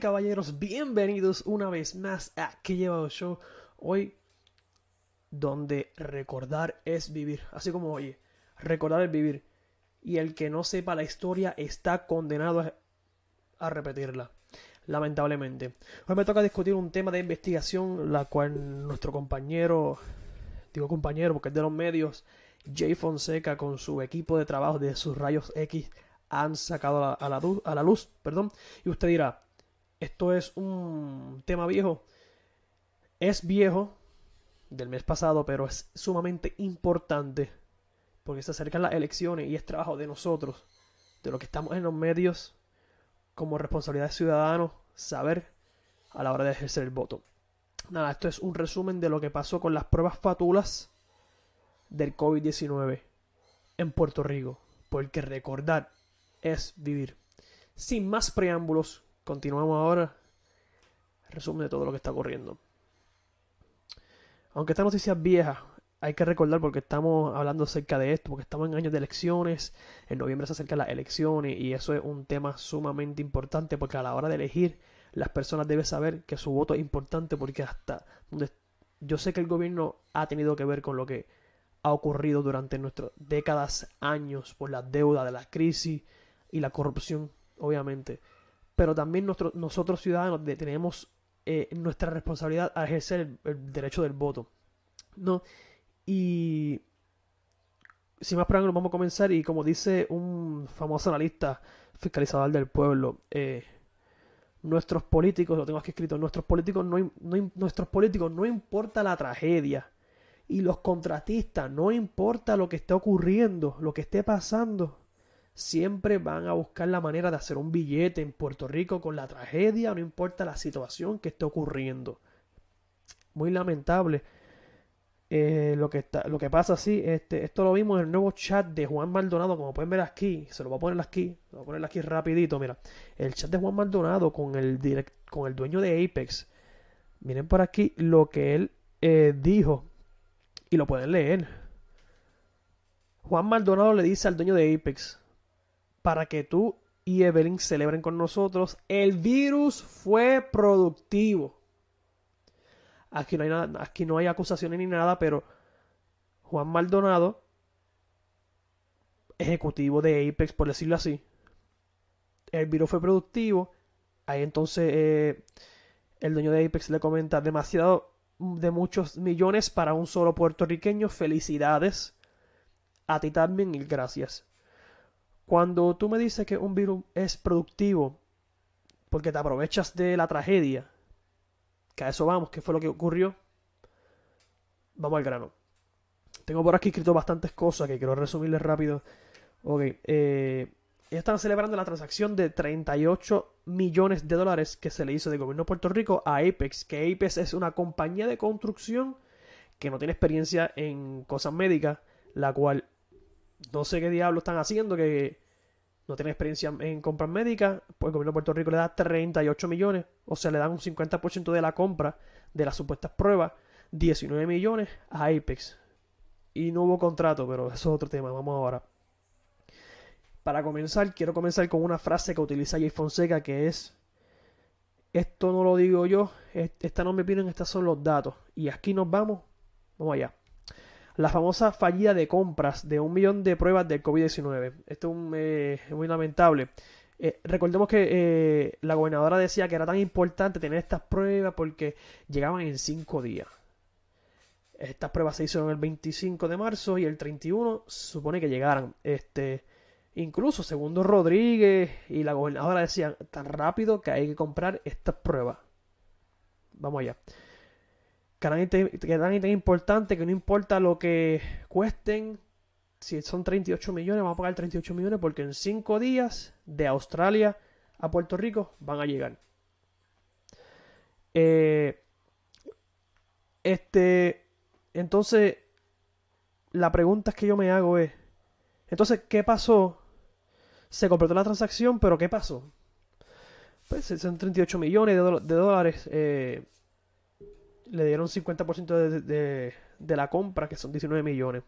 caballeros, bienvenidos una vez más a Que Llevado Show. Hoy, donde recordar es vivir. Así como oye, recordar es vivir. Y el que no sepa la historia está condenado a repetirla. Lamentablemente. Hoy me toca discutir un tema de investigación, la cual nuestro compañero, digo compañero porque es de los medios, Jay Fonseca con su equipo de trabajo de sus rayos X han sacado luz, a la luz, perdón. Y usted dirá, esto es un tema viejo. Es viejo del mes pasado, pero es sumamente importante porque se acercan las elecciones y es trabajo de nosotros, de los que estamos en los medios, como responsabilidad de ciudadanos, saber a la hora de ejercer el voto. Nada, esto es un resumen de lo que pasó con las pruebas fatulas del COVID-19 en Puerto Rico, porque recordar es vivir. Sin más preámbulos, continuamos ahora. Resumen de todo lo que está ocurriendo. Aunque esta noticia es vieja, hay que recordar porque estamos hablando acerca de esto, porque estamos en años de elecciones, en noviembre se acercan las elecciones y eso es un tema sumamente importante porque a la hora de elegir las personas deben saber que su voto es importante porque hasta donde yo sé que el gobierno ha tenido que ver con lo que ha ocurrido durante nuestras décadas, años, por la deuda de la crisis, y la corrupción, obviamente. Pero también nosotros ciudadanos tenemos eh, nuestra responsabilidad a ejercer el, derecho del voto. ¿no? Y sin más preámbulos vamos a comenzar y como dice un famoso analista fiscalizador del pueblo, eh, nuestros políticos, lo tengo aquí escrito, nuestros políticos no, nuestros políticos no importa la tragedia y los contratistas no importa lo que esté ocurriendo, lo que esté pasando, siempre van a buscar la manera de hacer un billete en Puerto Rico con la tragedia, no importa la situación que esté ocurriendo. Muy lamentable eh, lo, que está, lo que pasa así. Este, esto lo vimos en el nuevo chat de Juan Maldonado, como pueden ver aquí. Se lo voy a poner aquí, lo voy a poner aquí rapidito. Mira, el chat de Juan Maldonado con el, con el dueño de Apex. Miren por aquí lo que él eh, dijo y lo pueden leer. Juan Maldonado le dice al dueño de Apex, para que tú y Evelyn celebren con nosotros. El virus fue productivo. Aquí no hay, nada, aquí no hay acusaciones ni nada, pero Juan Maldonado, ejecutivo de Apex, por decirlo así, el virus fue productivo. Ahí entonces eh, el dueño de Apex le comenta demasiado de muchos millones para un solo puertorriqueño. Felicidades. A ti también y gracias. Cuando tú me dices que un virus es productivo porque te aprovechas de la tragedia, que a eso vamos, ¿qué fue lo que ocurrió? Vamos al grano. Tengo por aquí escrito bastantes cosas que quiero resumirles rápido. Ok, eh, están celebrando la transacción de 38 millones de dólares que se le hizo del gobierno de Puerto Rico a Apex, que Apex es una compañía de construcción que no tiene experiencia en cosas médicas, la cual no sé qué diablo están haciendo, que no tienen experiencia en compras médicas, pues el gobierno de Puerto Rico le da 38 millones, o sea, le dan un 50% de la compra de las supuestas pruebas, 19 millones a Apex. Y no hubo contrato, pero eso es otro tema, vamos ahora. Para comenzar, quiero comenzar con una frase que utiliza Jay Fonseca, que es, esto no lo digo yo, esta no me piden, estos son los datos. Y aquí nos vamos, vamos allá la famosa fallida de compras de un millón de pruebas del COVID-19. Esto es eh, muy lamentable. Eh, recordemos que eh, la gobernadora decía que era tan importante tener estas pruebas porque llegaban en cinco días. Estas pruebas se hicieron el 25 de marzo y el 31 se supone que llegaran. Este, incluso segundo Rodríguez y la gobernadora decían tan rápido que hay que comprar estas pruebas. Vamos allá que tan, tan importante que no importa lo que cuesten, si son 38 millones, vamos a pagar 38 millones porque en 5 días de Australia a Puerto Rico van a llegar. Eh, este, entonces, la pregunta que yo me hago es, entonces, ¿qué pasó? Se completó la transacción, pero ¿qué pasó? Pues son 38 millones de, dólares. Eh, le dieron 50% de, de, la compra, que son 19 millones.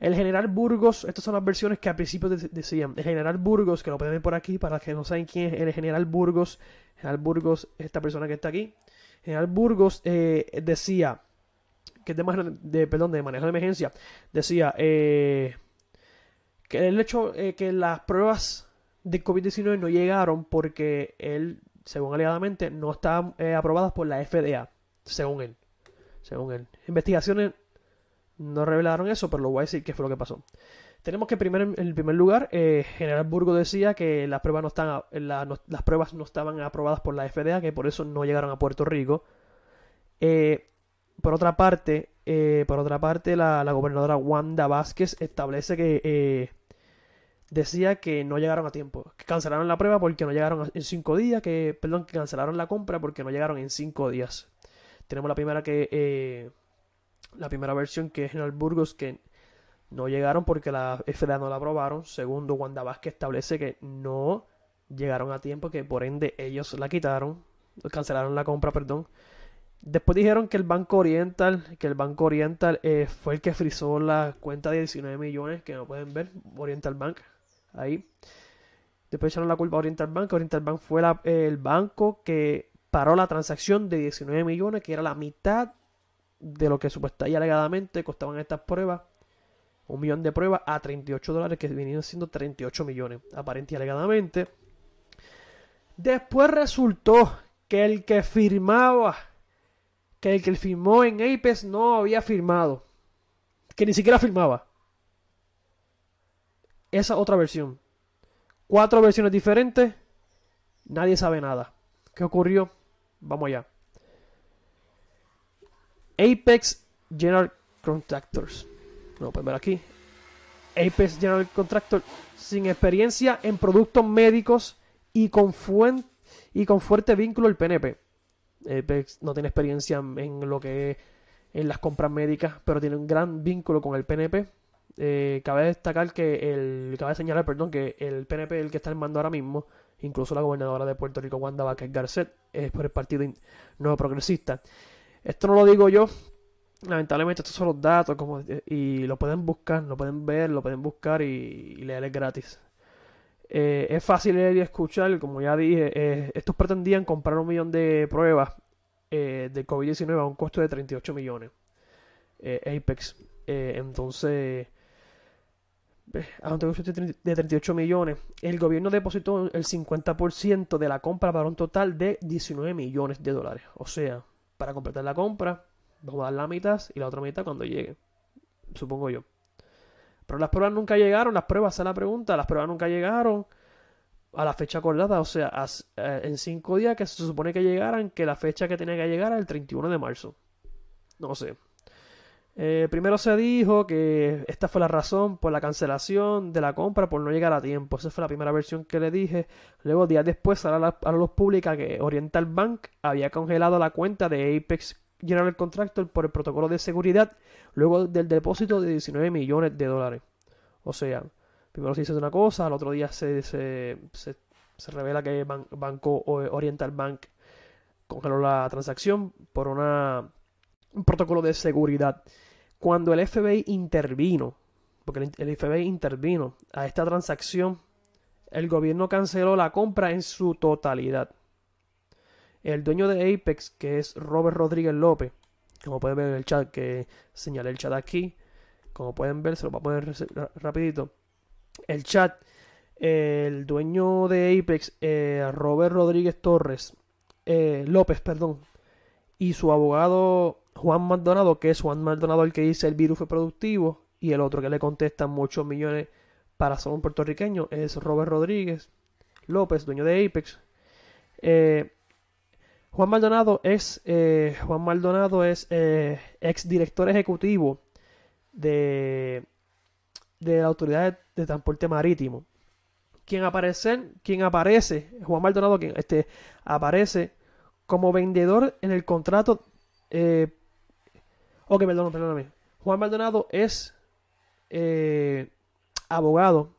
El general Burgos, estas son las versiones que al principio decían. El general Burgos, que lo pueden ver por aquí, para los que no saben quién es el general Burgos. General Burgos, esta persona que está aquí. General Burgos eh, decía, que es de, de, perdón, de manejo de emergencia, decía eh, que el hecho eh, que las pruebas de COVID-19 no llegaron porque él, según alegadamente, no estaban aprobadas por la FDA, según él. Según él. Investigaciones no revelaron eso, pero lo voy a decir qué fue lo que pasó. Tenemos que primero, en primer lugar, eh, General Burgo decía que las pruebas no, están, las pruebas no estaban aprobadas por la FDA, que por eso no llegaron a Puerto Rico. Eh, por otra parte, eh, por otra parte, la, gobernadora Wanda Vázquez establece que decía que no llegaron a tiempo, que cancelaron la prueba porque no llegaron en cinco días, que perdón, que cancelaron la compra porque no llegaron en cinco días. Tenemos la primera que la primera versión que es en el Burgos que no llegaron porque la FDA no la aprobaron. Segundo, Wanda Vázquez establece que no llegaron a tiempo, que por ende ellos la quitaron, cancelaron la compra, perdón. Después dijeron que el Banco Oriental, que el Banco Oriental eh, fue el que frizó la cuenta de 19 millones, que no pueden ver, Oriental Bank, ahí. Después echaron la culpa a Oriental Bank. Oriental Bank fue el banco que paró la transacción de 19 millones, que era la mitad de lo que supuestamente y alegadamente costaban estas pruebas, un millón de pruebas a 38 dólares, que venían siendo 38 millones, aparente y alegadamente. Después resultó que el que firmaba, que el que firmó en Apex no había firmado, que ni siquiera firmaba. Esa otra versión. Cuatro versiones diferentes, nadie sabe nada. ¿Qué ocurrió? Vamos allá. Apex General Contractors. No, pues ver aquí. Apex General Contractor sin experiencia en productos médicos y con, y con fuerte vínculo al PNP. Apex no tiene experiencia en lo que es en las compras médicas, pero tiene un gran vínculo con el PNP. Eh, cabe destacar que el, cabe señalar, perdón, que el PNP, el que está en mando ahora mismo, incluso la gobernadora de Puerto Rico, Wanda Vázquez Garcet, es por el Partido Nuevo Progresista. Esto no lo digo yo. Lamentablemente estos son los datos y lo pueden buscar, lo pueden ver, lo pueden buscar y, leer gratis. Eh, es fácil leer y escuchar, como ya dije, eh, estos pretendían comprar un millón de pruebas eh, de COVID-19 a un costo de 38 millones. Apex. entonces, a un costo de 38 millones, el gobierno depositó el 50% de la compra para un total de 19 millones de dólares. O sea, para completar la compra, vamos a dar la mitad y la otra mitad cuando llegue. Supongo yo. Pero las pruebas nunca llegaron, las pruebas, esa es la pregunta, las pruebas nunca llegaron a la fecha acordada, o sea, eh, en cinco días que se supone que llegaran, que la fecha que tenía que llegar era el 31 de marzo. No sé. Eh, primero se dijo que esta fue la razón por la cancelación de la compra por no llegar a tiempo. Esa fue la primera versión que le dije. Luego, días después, a la, a luz pública que Oriental Bank había congelado la cuenta de Apex General Contractor por el protocolo de seguridad luego del depósito de 19 millones de dólares. O sea, primero se dice una cosa, al otro día se, se, se, revela que Banco Oriental Bank congeló la transacción por una, un protocolo de seguridad cuando el FBI intervino, porque el FBI intervino a esta transacción, el gobierno canceló la compra en su totalidad. El dueño de Apex, que es Robert Rodríguez López, como pueden ver en el chat que señalé el chat aquí, como pueden ver, se lo voy a poner rapidito. El chat, el dueño de Apex, eh, Robert Rodríguez Torres, eh, López, perdón, y su abogado Juan Maldonado, que es Juan Maldonado el que dice el virus fue productivo, y el otro que le contesta muchos millones para ser un puertorriqueño es Robert Rodríguez López, dueño de Apex. Eh, Juan Maldonado es eh, Juan Maldonado es eh, ex director ejecutivo de, de la autoridad de, transporte marítimo. Quien aparece, quien aparece, Juan Maldonado, quien este, aparece como vendedor en el contrato Ok, perdón, perdóname. Juan Maldonado es eh, abogado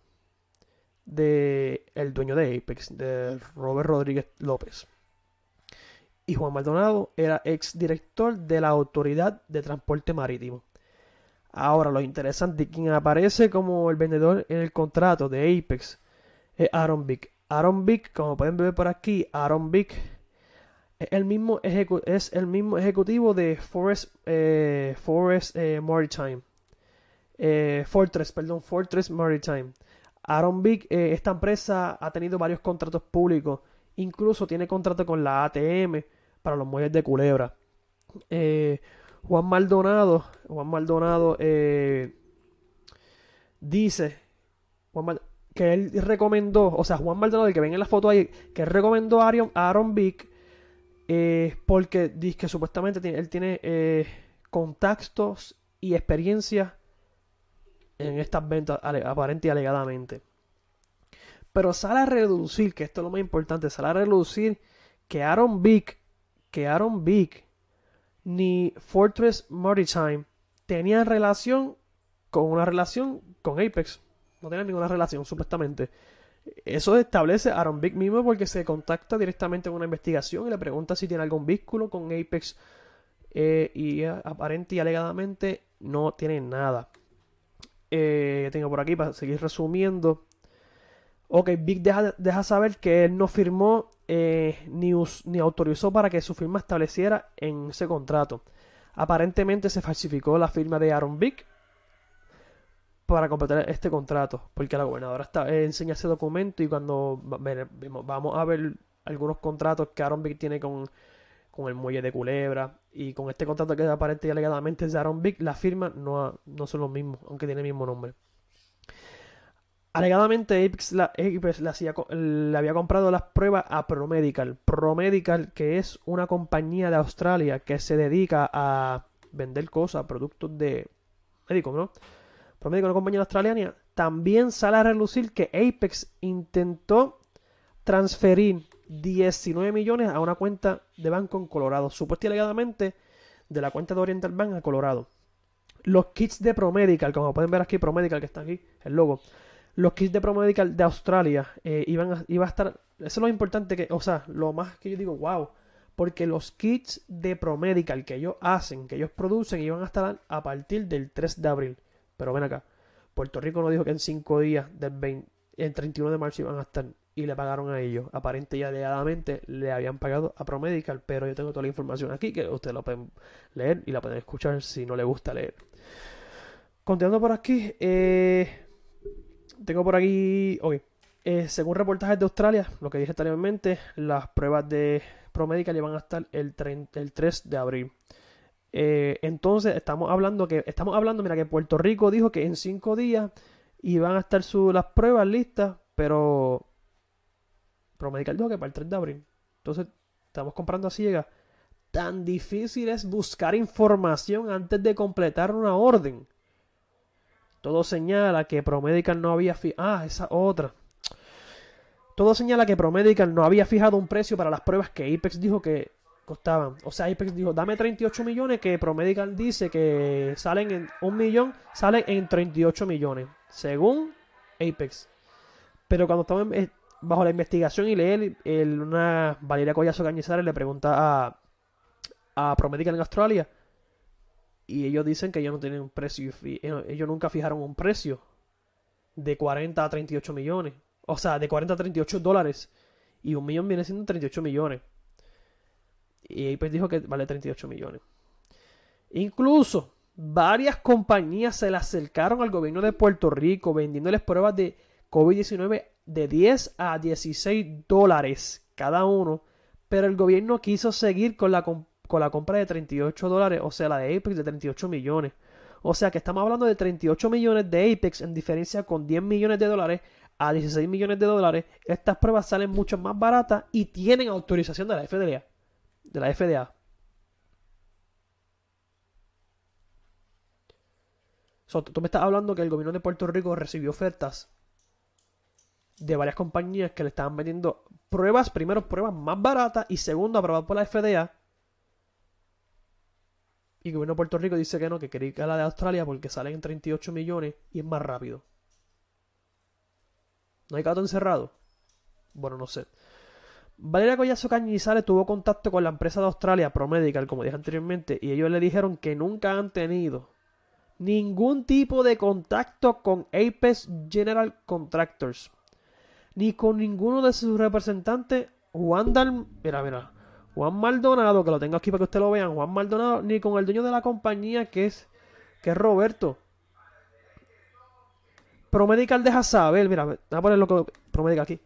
de el dueño de Apex, de Robert Rodríguez López. Y Juan Maldonado era ex director de la Autoridad de Transporte Marítimo. Ahora, lo interesante, quien aparece como el vendedor en el contrato de Apex es Aaron Vick. Aaron Vick, como pueden ver por aquí, Aaron Vick es el mismo, es el mismo ejecutivo de Forest, eh, Forest eh, Maritime. Eh, Fortress, perdón, Fortress Maritime. Aaron Vick, esta empresa ha tenido varios contratos públicos. Incluso tiene contrato con la ATM para los muelles de Culebra. Juan Maldonado, Juan Maldonado dice que él recomendó, o sea, Juan Maldonado, el que ven en la foto ahí, que recomendó a Aaron, Aaron Vick eh, porque dice que supuestamente él tiene eh, contactos y experiencia en estas ventas aparente y alegadamente. Pero sale a reducir, que esto es lo más importante, sale a reducir que Aaron Vick, que Aaron Vick ni Fortress Maritime tenían relación con una relación con Apex. No tenían ninguna relación, supuestamente. Eso establece Aaron Big mismo porque se contacta directamente con una investigación y le pregunta si tiene algún vínculo con Apex eh, y aparente y alegadamente no tiene nada. Eh, tengo por aquí para seguir resumiendo. Ok, Big deja, saber que él no firmó eh, ni, ni autorizó para que su firma estableciera en ese contrato. Aparentemente se falsificó la firma de Aaron Big para completar este contrato, porque la gobernadora está, eh, enseña ese documento y cuando vamos a ver algunos contratos que Aaron Big tiene con, el muelle de Culebra y con este contrato que aparente y alegadamente es de Aaron Big, la firma no, no son los mismos, aunque tiene el mismo nombre. Alegadamente Apex, le había comprado las pruebas a ProMedical. ProMedical, que es una compañía de Australia que se dedica a vender cosas, productos de médicos, ¿no? Promedio la compañía australiana, también sale a relucir que Apex intentó transferir 19 millones a una cuenta de banco en Colorado, supuestamente de la cuenta de Oriental Bank a Colorado. Los kits de ProMedical, como pueden ver aquí, ProMedical que está aquí, el logo. Los kits de ProMedical de Australia eh, iban a, iba a estar. Eso es lo importante que, o sea, lo más que yo digo, wow. Porque los kits de ProMedical que ellos hacen, que ellos producen, iban a estar a partir del 3 de abril. Pero ven acá. Puerto Rico no dijo que en 5 días, del 20, el 31 de marzo iban a estar y le pagaron a ellos. Aparente y alegadamente le habían pagado a ProMedical, pero yo tengo toda la información aquí que ustedes lo pueden leer y la pueden escuchar si no les gusta leer. Continuando por aquí, eh, tengo por aquí, ok, eh, según reportajes de Australia, lo que dije anteriormente, las pruebas de ProMedical iban a estar el, el 3 de abril. Eh, entonces estamos hablando que estamos hablando, mira que Puerto Rico dijo que en cinco días iban a estar las pruebas listas, pero Promedical dijo que para el 3 de abril. Entonces estamos comprando a ciegas. Tan difícil es buscar información antes de completar una orden. Todo señala que Promedical no había ah esa otra. Todo señala que Promedical no había fijado un precio para las pruebas que Apex dijo que costaban. O sea, Apex dijo, dame 38 millones, que Promedical dice que salen en un millón, salen en 38 millones, según Apex. Pero cuando estamos bajo la investigación y leer, el, una Valeria Collazo Cañizares le pregunta a, a Promedical en Australia, y ellos dicen que ellos no tienen un precio, eh, ellos nunca fijaron un precio de 40 a 38 millones. O sea, de 40 a 38 dólares. Y un millón viene siendo 38 millones. Y pues dijo que vale 38 millones. Incluso varias compañías se le acercaron al gobierno de Puerto Rico vendiéndoles pruebas de COVID-19 de 10 a 16 dólares cada uno. Pero el gobierno quiso seguir con la, con la compra de 38 dólares, o sea, la de Apex de 38 millones. O sea que estamos hablando de 38 millones de Apex en diferencia con 10 millones de dólares a 16 millones de dólares. Estas pruebas salen mucho más baratas y tienen autorización de la FDA de la FDA. tú me estás hablando que el gobierno de Puerto Rico recibió ofertas de varias compañías que le estaban vendiendo pruebas, primero pruebas más baratas y segundo aprobadas por la FDA. Y el gobierno de Puerto Rico dice que no, que quería que la de Australia porque salen en 38 millones y es más rápido. ¿No hay gato encerrado? Bueno, no sé. Valeria Collazo Cañizales tuvo contacto con la empresa de Australia ProMedical, como dije anteriormente, y ellos le dijeron que nunca han tenido ningún tipo de contacto con Apex General Contractors, ni con ninguno de sus representantes, Juan Dal... Mira, mira. Juan Maldonado, que lo tengo aquí para que ustedes lo vean, Juan Maldonado, ni con el dueño de la compañía que es, que es Roberto. Promedical deja saber, mira, voy a poner lo que Promedical aquí.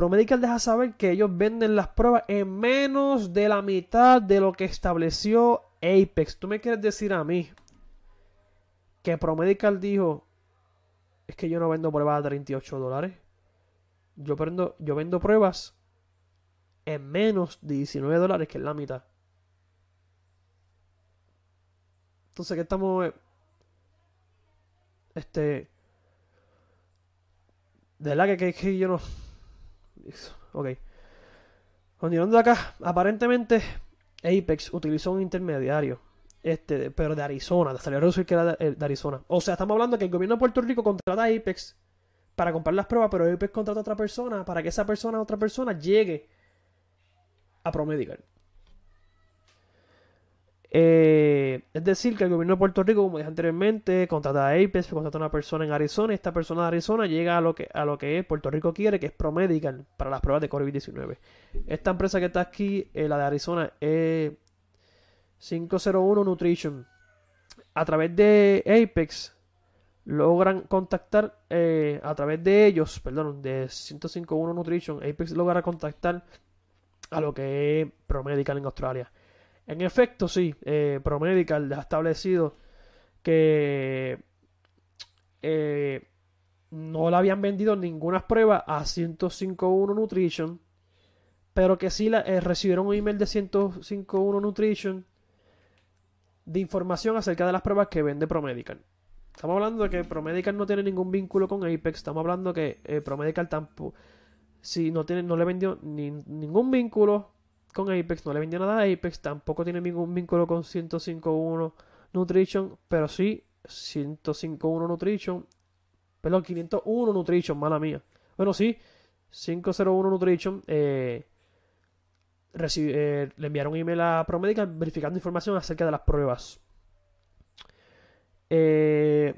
Promedical deja saber que ellos venden las pruebas en menos de la mitad de lo que estableció Apex. ¿Tú me quieres decir a mí que Promedical dijo es que yo no vendo pruebas a 38 dólares? Yo vendo, yo vendo pruebas en menos de 19 dólares, que es la mitad. Entonces, ¿qué estamos? Eh, este. De verdad que, que, yo no. Ok. Continuando acá, aparentemente Apex utilizó un intermediario. Este, pero de Arizona, de salió que era de, de, Arizona. O sea, estamos hablando que el gobierno de Puerto Rico contrata a Apex para comprar las pruebas, pero Apex contrata a otra persona para que esa persona, otra persona, llegue a Promedical. Eh, es decir, que el gobierno de Puerto Rico, como dije anteriormente, contrata a Apex, contrata a una persona en Arizona, y esta persona de Arizona llega a lo que, a lo que Puerto Rico quiere, que es Promedical, para las pruebas de COVID-19. Esta empresa que está aquí, eh, la de Arizona, es 501 Nutrition. A través de Apex, logran contactar, eh, a través de ellos, perdón, de 1051 Nutrition, Apex logra contactar a lo que es ProMedical en Australia. En efecto, sí, eh, ProMedical ha establecido que eh, no le habían vendido ninguna prueba a 1051 Nutrition, pero que sí la, eh, recibieron un email de 1051 Nutrition de información acerca de las pruebas que vende ProMedical. Estamos hablando de que ProMedical no tiene ningún vínculo con Apex, estamos hablando que ProMedical tampoco si no, tiene, no le vendió ningún vínculo con Apex, no le vendió nada a Apex, tampoco tiene ningún vínculo con 105.1 Nutrition, pero sí 105.1 Nutrition, perdón, 501 Nutrition, mala mía. Bueno, sí, 501 Nutrition eh, eh, le enviaron un email a ProMedical verificando información acerca de las pruebas. Eh,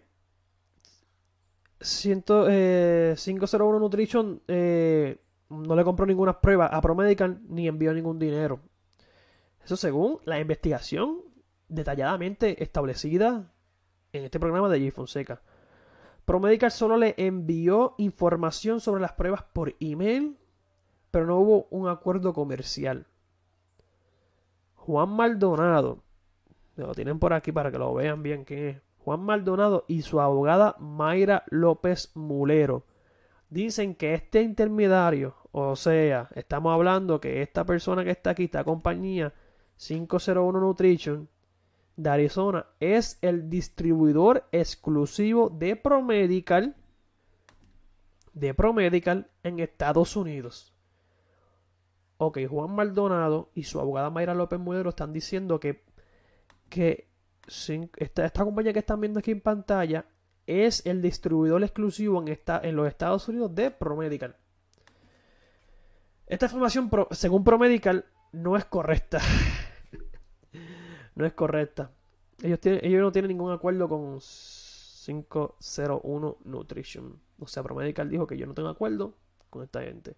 100, eh, 501 Nutrition eh, no le compró ninguna prueba a ProMedical ni envió ningún dinero. Eso según la investigación detalladamente establecida en este programa de J. Fonseca. ProMedical solo le envió información sobre las pruebas por email, pero no hubo un acuerdo comercial. Juan Maldonado, lo tienen por aquí para que lo vean bien quién es. Juan Maldonado y su abogada Mayra López Mulero. Dicen que este intermediario, o sea, estamos hablando que esta persona que está aquí, esta compañía 501 Nutrition de Arizona, es el distribuidor exclusivo de Promedical de Promedical en Estados Unidos. Ok, Juan Maldonado y su abogada Mayra López Mulero están diciendo que, que esta, compañía que están viendo aquí en pantalla es el distribuidor exclusivo en, esta, en los Estados Unidos de ProMedical. Esta información, según ProMedical, no es correcta. no es correcta. Ellos, tienen, ellos no tienen ningún acuerdo con 501 Nutrition. O sea, ProMedical dijo que yo no tengo acuerdo con esta gente.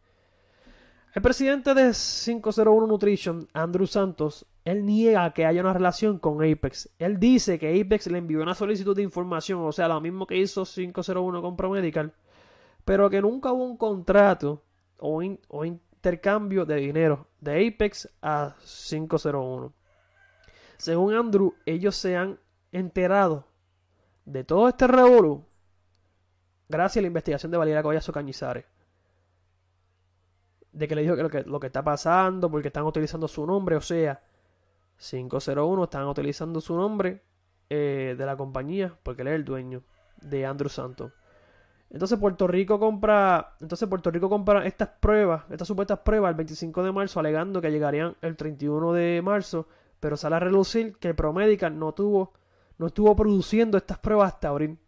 El presidente de 501 Nutrition, Andrew Santos, él niega que haya una relación con Apex. Él dice que Apex le envió una solicitud de información, o sea, lo mismo que hizo 501 con ProMedical, pero que nunca hubo un contrato o, intercambio de dinero de Apex a 501. Según Andrew, ellos se han enterado de todo este revolú gracias a la investigación de Valeria Collazo Cañizares de que le dijo que lo, que lo que está pasando, porque están utilizando su nombre, o sea, 501 están utilizando su nombre eh, de la compañía, porque él es el dueño de Andrew Santos. Entonces Puerto Rico compra, entonces Puerto Rico compra estas pruebas, estas supuestas pruebas el 25 de marzo, alegando que llegarían el 31 de marzo, pero sale a relucir que Promedical no tuvo, no estuvo produciendo estas pruebas hasta abril.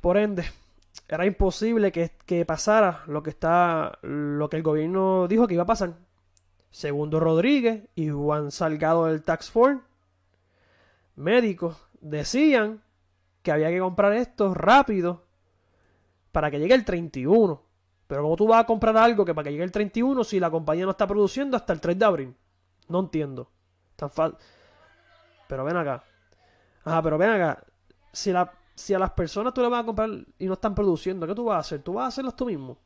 Por ende, era imposible que, pasara lo que está lo que el gobierno dijo que iba a pasar. Segundo Rodríguez y Juan Salgado del Tax Force médicos decían que había que comprar esto rápido para que llegue el 31. Pero como tú vas a comprar algo que para que llegue el 31 si la compañía no está produciendo hasta el 3 de abril? No entiendo. Tan Pero ven acá. Ajá, pero ven acá. Si, si a las personas tú le vas a comprar y no están produciendo, ¿qué tú vas a hacer? Tú vas a hacerlo tú mismo.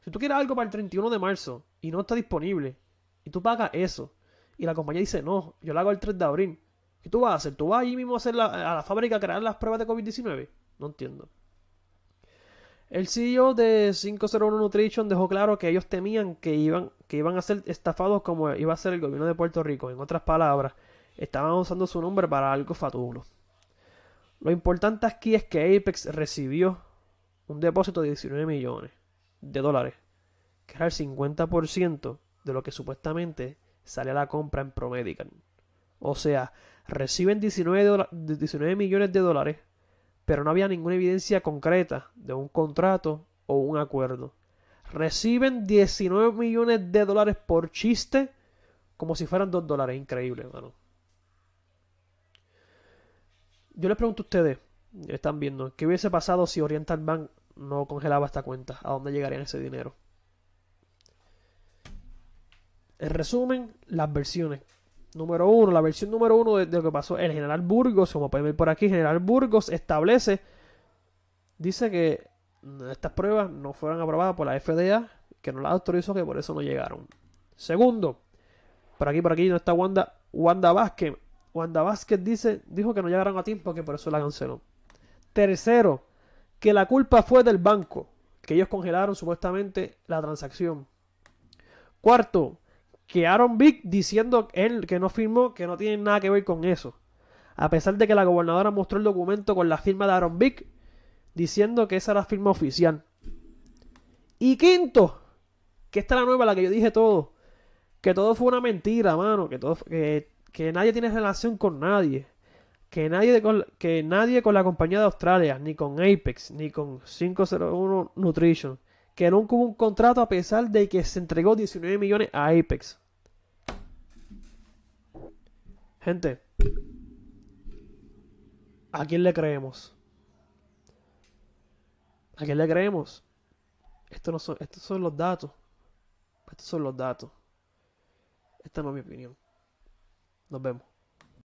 Si tú quieres algo para el 31 de marzo y no está disponible y tú pagas eso y la compañía dice, no, yo lo hago el 3 de abril. ¿Qué tú vas a hacer? ¿Tú vas allí mismo a hacer la, a la fábrica a crear las pruebas de COVID-19? No entiendo. El CEO de 501 Nutrition dejó claro que ellos temían que iban, que iban a ser estafados como iba a ser el gobierno de Puerto Rico. En otras palabras, estaban usando su nombre para algo fatulo. Lo importante aquí es que Apex recibió un depósito de 19 millones de dólares, que era el 50% de lo que supuestamente sale a la compra en Promedican. O sea, reciben 19, 19 millones de dólares pero no había ninguna evidencia concreta de un contrato o un acuerdo. Reciben 19 millones de dólares por chiste como si fueran 2 dólares. Increíble, hermano. Yo les pregunto a ustedes, están viendo, ¿qué hubiese pasado si Oriental Bank no congelaba esta cuenta? ¿A dónde llegaría ese dinero? En resumen, las versiones número uno, la versión número uno de, lo que pasó, el general Burgos, como pueden ver por aquí, general Burgos establece, dice que estas pruebas no fueron aprobadas por la FDA, que no las autorizó, que por eso no llegaron. Segundo, por aquí, por aquí no está Wanda, Wanda Vázquez. Wanda Vázquez dice, dijo que no llegaron a tiempo, que por eso la canceló. Tercero, que la culpa fue del banco, que ellos congelaron supuestamente la transacción. Cuarto, que Aaron Vick diciendo él que no firmó, que no tiene nada que ver con eso. A pesar de que la gobernadora mostró el documento con la firma de Aaron Vick, diciendo que esa era la firma oficial. Y quinto, que esta es la nueva, la que yo dije todo, que todo fue una mentira, mano, que, todo, que, que nadie tiene relación con nadie. Que nadie, con, que nadie con la compañía de Australia, ni con Apex, ni con 501 Nutrition, que nunca hubo un contrato a pesar de que se entregó 19 millones a Apex. Gente, ¿a quién le creemos? ¿A quién le creemos? Esto no son, estos son los datos. Estos son los datos. Esta no es mi opinión. Nos vemos.